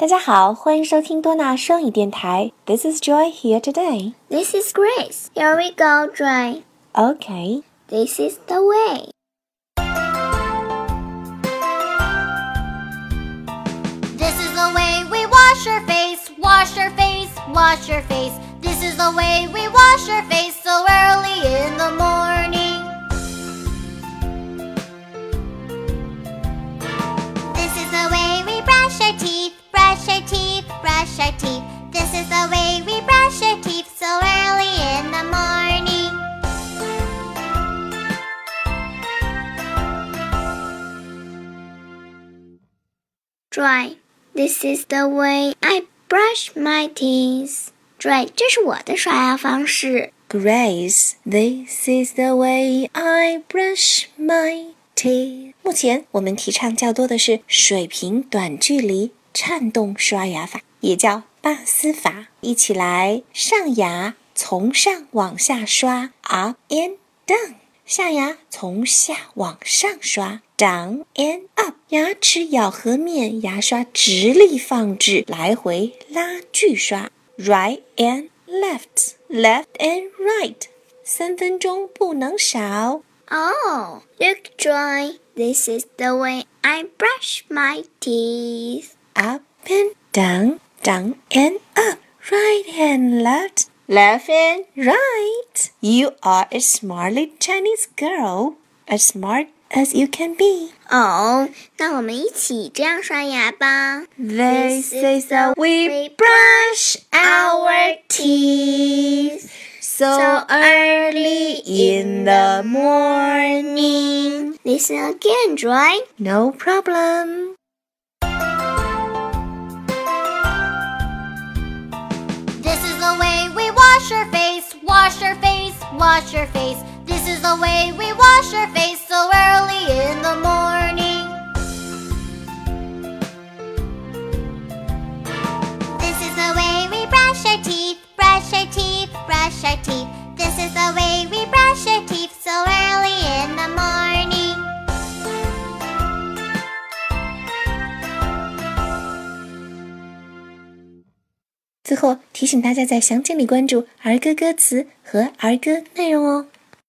大家好，欢迎收听多纳双语电台。This is Joy here today. This is Grace. Here we go, Joy. Okay. This is the way. This is the way we wash our face, wash our face, wash our face. This is the way we wash our face so early brush our teeth. This is the way we brush our teeth so early in the morning. Joy. This is the way I brush my teeth. Joy，这是我的刷牙方式。 Grace, this is the way I brush my teeth. 目前我们提倡较多的是水平短距离颤动刷牙法， 也叫巴斯法。一起来，上牙从上往下刷，up and down；下牙从下往上刷，down and up。牙齿咬合面，牙刷直立放置，来回拉锯刷，right and left。Left and right，三分钟不能少。Oh, look, Joy. This is the way I brush my teeth. Up and down, down and up, right and left, left and right. You are a smart little Chinese girl, as smart as you can be. 哦，那我们一起这样刷牙吧。 This is the way we brush our teeth so early in the morning. Listen again, Joy. No problem. Wash our face, wash our face. This is the way we wash our face so early in the morning. This is the way we brush our teeth, brush our teeth, brush our teeth. 最后提醒大家在详情里关注儿歌歌词和儿歌内容哦。